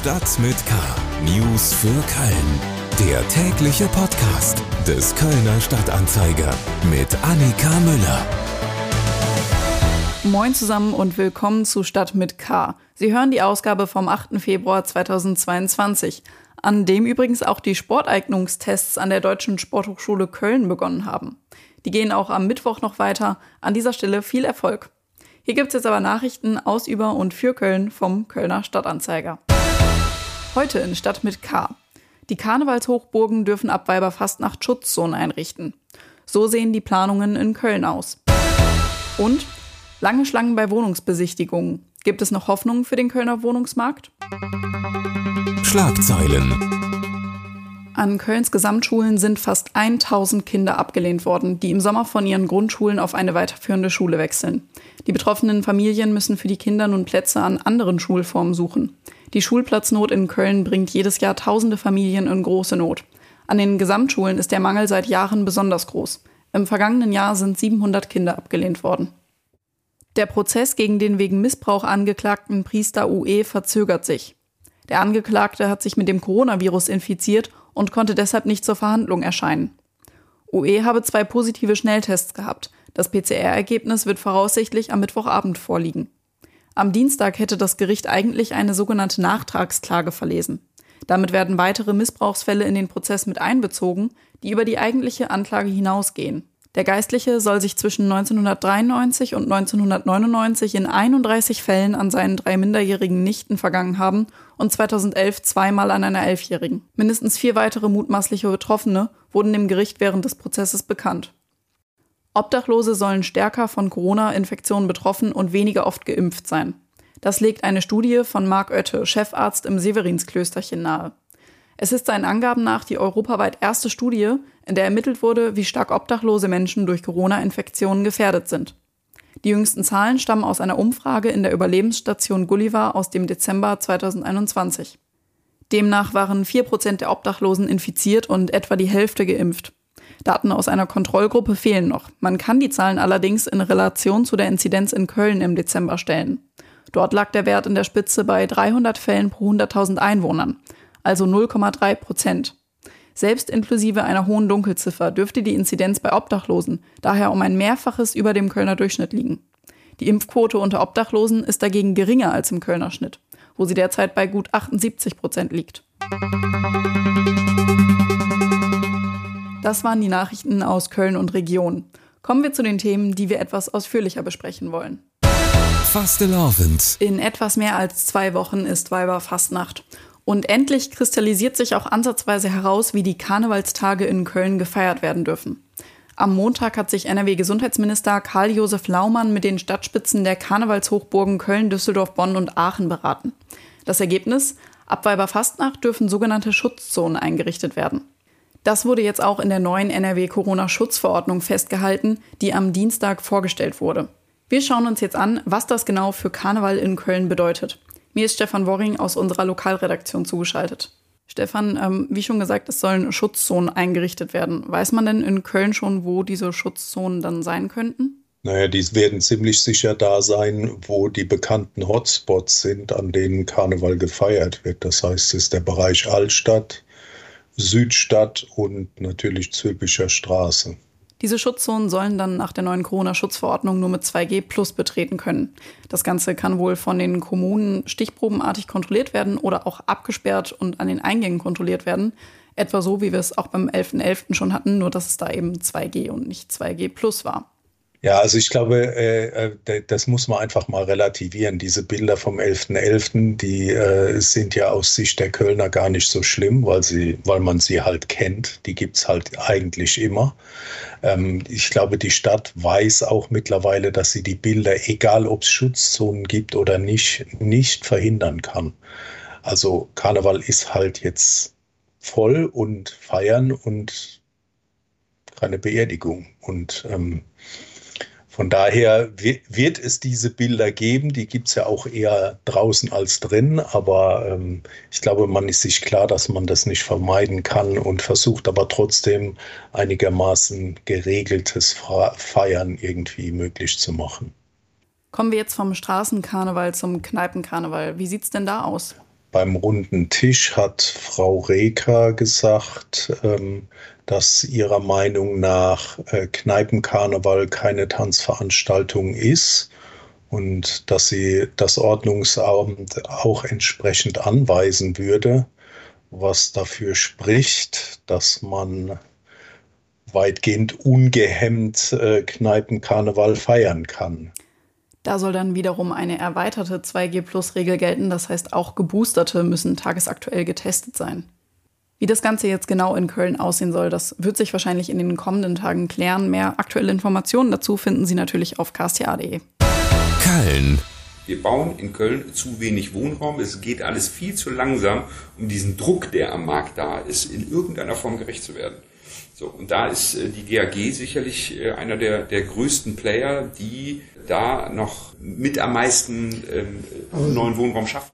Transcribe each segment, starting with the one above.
Stadt mit K. News für Köln. Der tägliche Podcast des Kölner Stadtanzeiger mit Annika Müller. Moin zusammen und willkommen zu Stadt mit K. Sie hören die Ausgabe vom 8. Februar 2022, an dem übrigens auch die Sporteignungstests an der Deutschen Sporthochschule Köln begonnen haben. Die gehen auch am Mittwoch noch weiter. An dieser Stelle viel Erfolg. Hier gibt es jetzt aber Nachrichten aus, über und für Köln vom Kölner Stadtanzeiger. Heute in Stadt mit K. Die Karnevalshochburgen dürfen ab Weiberfastnacht Schutzzonen einrichten. So sehen die Planungen in Köln aus. Und lange Schlangen bei Wohnungsbesichtigungen. Gibt es noch Hoffnung für den Kölner Wohnungsmarkt? Schlagzeilen. An Kölns Gesamtschulen sind fast 1000 Kinder abgelehnt worden, die im Sommer von ihren Grundschulen auf eine weiterführende Schule wechseln. Die betroffenen Familien müssen für die Kinder nun Plätze an anderen Schulformen suchen. Die Schulplatznot in Köln bringt jedes Jahr tausende Familien in große Not. An den Gesamtschulen ist der Mangel seit Jahren besonders groß. Im vergangenen Jahr sind 700 Kinder abgelehnt worden. Der Prozess gegen den wegen Missbrauch angeklagten Priester UE verzögert sich. Der Angeklagte hat sich mit dem Coronavirus infiziert und konnte deshalb nicht zur Verhandlung erscheinen. UE habe zwei positive Schnelltests gehabt. Das PCR-Ergebnis wird voraussichtlich am Mittwochabend vorliegen. Am Dienstag hätte das Gericht eigentlich eine sogenannte Nachtragsklage verlesen. Damit werden weitere Missbrauchsfälle in den Prozess mit einbezogen, die über die eigentliche Anklage hinausgehen. Der Geistliche soll sich zwischen 1993 und 1999 in 31 Fällen an seinen drei minderjährigen Nichten vergangen haben und 2011 zweimal an einer Elfjährigen. Mindestens vier weitere mutmaßliche Betroffene wurden dem Gericht während des Prozesses bekannt. Obdachlose sollen stärker von Corona-Infektionen betroffen und weniger oft geimpft sein. Das legt eine Studie von Marc Oette, Chefarzt im Severinsklösterchen nahe. Es ist seinen Angaben nach die europaweit erste Studie, in der ermittelt wurde, wie stark obdachlose Menschen durch Corona-Infektionen gefährdet sind. Die jüngsten Zahlen stammen aus einer Umfrage in der Überlebensstation Gulliver aus dem Dezember 2021. Demnach waren 4% der Obdachlosen infiziert und etwa die Hälfte geimpft. Daten aus einer Kontrollgruppe fehlen noch. Man kann die Zahlen allerdings in Relation zu der Inzidenz in Köln im Dezember stellen. Dort lag der Wert in der Spitze bei 300 Fällen pro 100.000 Einwohnern also 0,3 Prozent. Selbst inklusive einer hohen Dunkelziffer dürfte die Inzidenz bei Obdachlosen daher um ein Mehrfaches über dem Kölner Durchschnitt liegen. Die Impfquote unter Obdachlosen ist dagegen geringer als im Kölner Schnitt, wo sie derzeit bei gut 78 Prozent liegt. Das waren die Nachrichten aus Köln und Region. Kommen wir zu den Themen, die wir etwas ausführlicher besprechen wollen. Fastelavend. In etwas mehr als zwei Wochen ist Weiberfastnacht. Und endlich kristallisiert sich auch ansatzweise heraus, wie die Karnevalstage in Köln gefeiert werden dürfen. Am Montag hat sich NRW-Gesundheitsminister Karl-Josef Laumann mit den Stadtspitzen der Karnevalshochburgen Köln, Düsseldorf, Bonn und Aachen beraten. Das Ergebnis? Ab Weiberfastnacht dürfen sogenannte Schutzzonen eingerichtet werden. Das wurde jetzt auch in der neuen NRW-Corona-Schutzverordnung festgehalten, die am Dienstag vorgestellt wurde. Wir schauen uns jetzt an, was das genau für Karneval in Köln bedeutet. Mir ist Stefan Worring aus unserer Lokalredaktion zugeschaltet. Stefan, ähm, wie schon gesagt, es sollen Schutzzonen eingerichtet werden. Weiß man denn in Köln schon, wo diese Schutzzonen dann sein könnten? Naja, die werden ziemlich sicher da sein, wo die bekannten Hotspots sind, an denen Karneval gefeiert wird. Das heißt, es ist der Bereich Altstadt, Südstadt und natürlich Zülpicher Straße. Diese Schutzzonen sollen dann nach der neuen Corona-Schutzverordnung nur mit 2G plus betreten können. Das Ganze kann wohl von den Kommunen stichprobenartig kontrolliert werden oder auch abgesperrt und an den Eingängen kontrolliert werden. Etwa so, wie wir es auch beim 11.11. .11. schon hatten, nur dass es da eben 2G und nicht 2G plus war. Ja, also ich glaube, äh, äh das muss man einfach mal relativieren. Diese Bilder vom 11.11., .11., die äh, sind ja aus Sicht der Kölner gar nicht so schlimm, weil, sie, weil man sie halt kennt. Die gibt's halt eigentlich immer. Ähm, ich glaube, die Stadt weiß auch mittlerweile, dass sie die Bilder, egal ob es Schutzzonen gibt oder nicht, nicht verhindern kann. Also Karneval ist halt jetzt voll und feiern und keine Beerdigung. Und ähm, von daher wird es diese Bilder geben, die gibt es ja auch eher draußen als drin, aber ähm, ich glaube, man ist sich klar, dass man das nicht vermeiden kann und versucht aber trotzdem einigermaßen geregeltes Feiern irgendwie möglich zu machen. Kommen wir jetzt vom Straßenkarneval zum Kneipenkarneval. Wie sieht es denn da aus? Beim runden Tisch hat Frau Reker gesagt, ähm, dass ihrer Meinung nach äh, Kneipenkarneval keine Tanzveranstaltung ist und dass sie das Ordnungsamt auch entsprechend anweisen würde, was dafür spricht, dass man weitgehend ungehemmt äh, Kneipenkarneval feiern kann. Da soll dann wiederum eine erweiterte 2G-Plus-Regel gelten, das heißt auch Geboosterte müssen tagesaktuell getestet sein. Wie das Ganze jetzt genau in Köln aussehen soll, das wird sich wahrscheinlich in den kommenden Tagen klären. Mehr aktuelle Informationen dazu finden Sie natürlich auf ksta.de. Köln. Wir bauen in Köln zu wenig Wohnraum. Es geht alles viel zu langsam, um diesen Druck, der am Markt da ist, in irgendeiner Form gerecht zu werden. So, und da ist äh, die GAG sicherlich äh, einer der, der größten Player, die da noch mit am meisten ähm, neuen Wohnraum schaffen.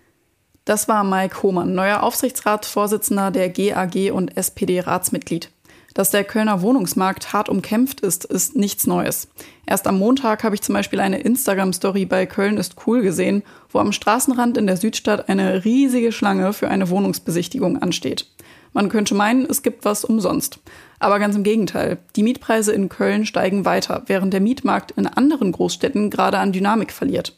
Das war Mike Hohmann, neuer Aufsichtsratsvorsitzender der GAG und SPD-Ratsmitglied. Dass der Kölner Wohnungsmarkt hart umkämpft ist, ist nichts Neues. Erst am Montag habe ich zum Beispiel eine Instagram-Story bei Köln ist cool gesehen, wo am Straßenrand in der Südstadt eine riesige Schlange für eine Wohnungsbesichtigung ansteht. Man könnte meinen, es gibt was umsonst. Aber ganz im Gegenteil. Die Mietpreise in Köln steigen weiter, während der Mietmarkt in anderen Großstädten gerade an Dynamik verliert.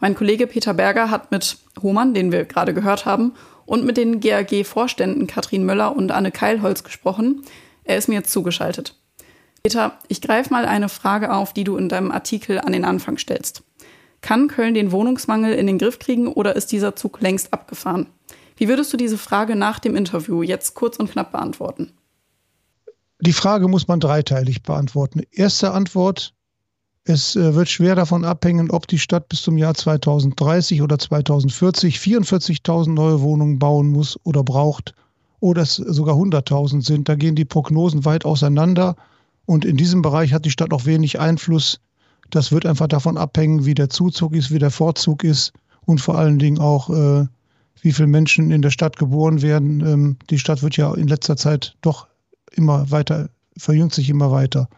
Mein Kollege Peter Berger hat mit Hohmann, den wir gerade gehört haben, und mit den GAG-Vorständen Katrin Möller und Anne Keilholz gesprochen. Er ist mir jetzt zugeschaltet. Peter, ich greife mal eine Frage auf, die du in deinem Artikel an den Anfang stellst. Kann Köln den Wohnungsmangel in den Griff kriegen oder ist dieser Zug längst abgefahren? Wie würdest du diese Frage nach dem Interview jetzt kurz und knapp beantworten? Die Frage muss man dreiteilig beantworten. Erste Antwort, es äh, wird schwer davon abhängen, ob die Stadt bis zum Jahr 2030 oder 2040 44.000 neue Wohnungen bauen muss oder braucht oder es sogar 100.000 sind. Da gehen die Prognosen weit auseinander und in diesem Bereich hat die Stadt auch wenig Einfluss. Das wird einfach davon abhängen, wie der Zuzug ist, wie der Vorzug ist und vor allen Dingen auch, äh, wie viele Menschen in der Stadt geboren werden. Ähm, die Stadt wird ja in letzter Zeit doch immer weiter, verjüngt sich immer weiter.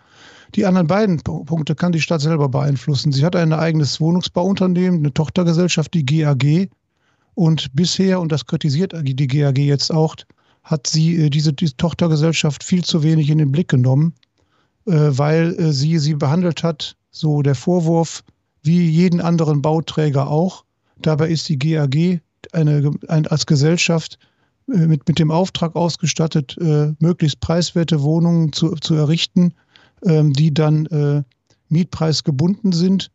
Die anderen beiden Punkte kann die Stadt selber beeinflussen. Sie hat ein eigenes Wohnungsbauunternehmen, eine Tochtergesellschaft, die GAG. Und bisher, und das kritisiert die GAG jetzt auch, hat sie äh, diese, diese Tochtergesellschaft viel zu wenig in den Blick genommen, äh, weil äh, sie sie behandelt hat, so der Vorwurf, wie jeden anderen Bauträger auch. Dabei ist die GAG eine, ein, als Gesellschaft äh, mit, mit dem Auftrag ausgestattet, äh, möglichst preiswerte Wohnungen zu, zu errichten, ähm, die dann äh, mietpreisgebunden sind.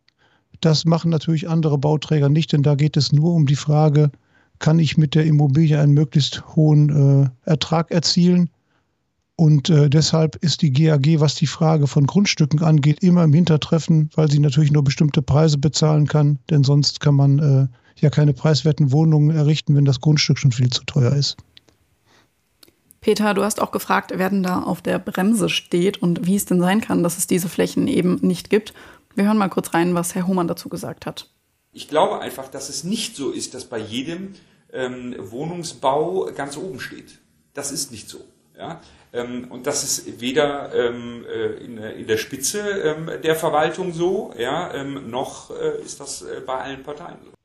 Das machen natürlich andere Bauträger nicht, denn da geht es nur um die Frage, kann ich mit der Immobilie einen möglichst hohen äh, Ertrag erzielen? Und äh, deshalb ist die GAG, was die Frage von Grundstücken angeht, immer im Hintertreffen, weil sie natürlich nur bestimmte Preise bezahlen kann, denn sonst kann man äh, ja keine preiswerten Wohnungen errichten, wenn das Grundstück schon viel zu teuer ist. Peter, du hast auch gefragt, wer denn da auf der Bremse steht und wie es denn sein kann, dass es diese Flächen eben nicht gibt. Wir hören mal kurz rein, was Herr Hohmann dazu gesagt hat. Ich glaube einfach, dass es nicht so ist, dass bei jedem ähm, Wohnungsbau ganz oben steht. Das ist nicht so. Ja? Ähm, und das ist weder ähm, äh, in, in, der Spitze ähm, der Verwaltung so, ja, ähm, noch äh, ist das äh, bei allen Parteien so.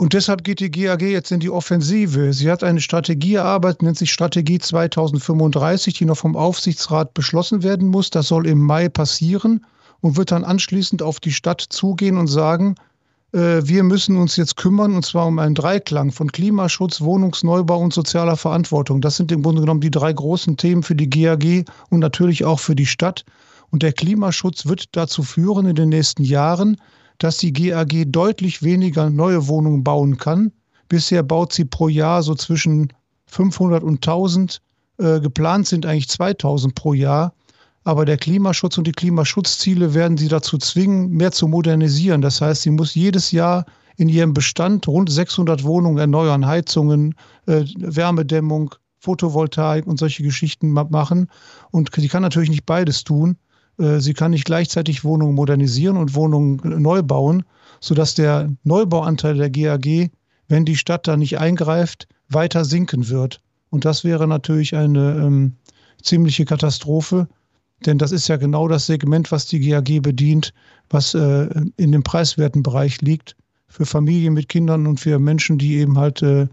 Und deshalb geht die GAG jetzt in die Offensive. Sie hat eine Strategie erarbeitet, nennt sich Strategie 2035, die noch vom Aufsichtsrat beschlossen werden muss. Das soll im Mai passieren und wird dann anschließend auf die Stadt zugehen und sagen, äh, wir müssen uns jetzt kümmern, und zwar um einen Dreiklang von Klimaschutz, Wohnungsneubau und sozialer Verantwortung. Das sind im Grunde genommen die drei großen Themen für die GAG und natürlich auch für die Stadt. Und der Klimaschutz wird dazu führen in den nächsten Jahren, dass die GAG deutlich weniger neue Wohnungen bauen kann. Bisher baut sie pro Jahr so zwischen 500 und 1000. Äh, geplant sind eigentlich 2000 pro Jahr. Aber der Klimaschutz und die Klimaschutzziele werden sie dazu zwingen, mehr zu modernisieren. Das heißt, sie muss jedes Jahr in ihrem Bestand rund 600 Wohnungen erneuern, Heizungen, äh, Wärmedämmung, Photovoltaik und solche Geschichten machen. Und sie kann natürlich nicht beides tun. Äh, sie kann nicht gleichzeitig Wohnungen modernisieren und Wohnungen neu bauen, sodass der Neubauanteil der GAG, wenn die Stadt da nicht eingreift, weiter sinken wird. Und das wäre natürlich eine ähm, ziemliche Katastrophe, denn das ist ja genau das Segment, was die GAG bedient, was äh, in dem preiswerten Bereich liegt, für Familien mit Kindern und für Menschen, die eben halt äh,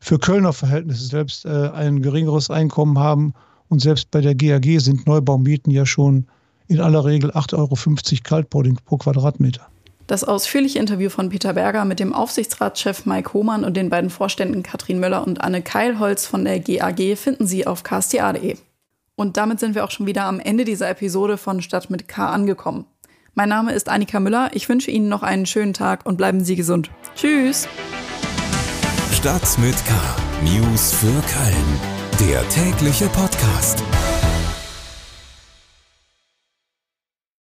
für Kölner Verhältnisse selbst äh, ein geringeres Einkommen haben. Und selbst bei der GAG sind Neubaumieten ja schon in aller Regel 8,50 Euro Kaltboarding pro Quadratmeter. Das ausführliche Interview von Peter Berger mit dem Aufsichtsratschef Mike Hohmann und den beiden Vorständen Katrin Möller und Anne Keilholz von der GAG finden Sie auf ksta.de. Und damit sind wir auch schon wieder am Ende dieser Episode von Stadt mit K angekommen. Mein Name ist Annika Müller. Ich wünsche Ihnen noch einen schönen Tag und bleiben Sie gesund. Tschüss. Stadt mit K. News für Köln. Der tägliche Podcast.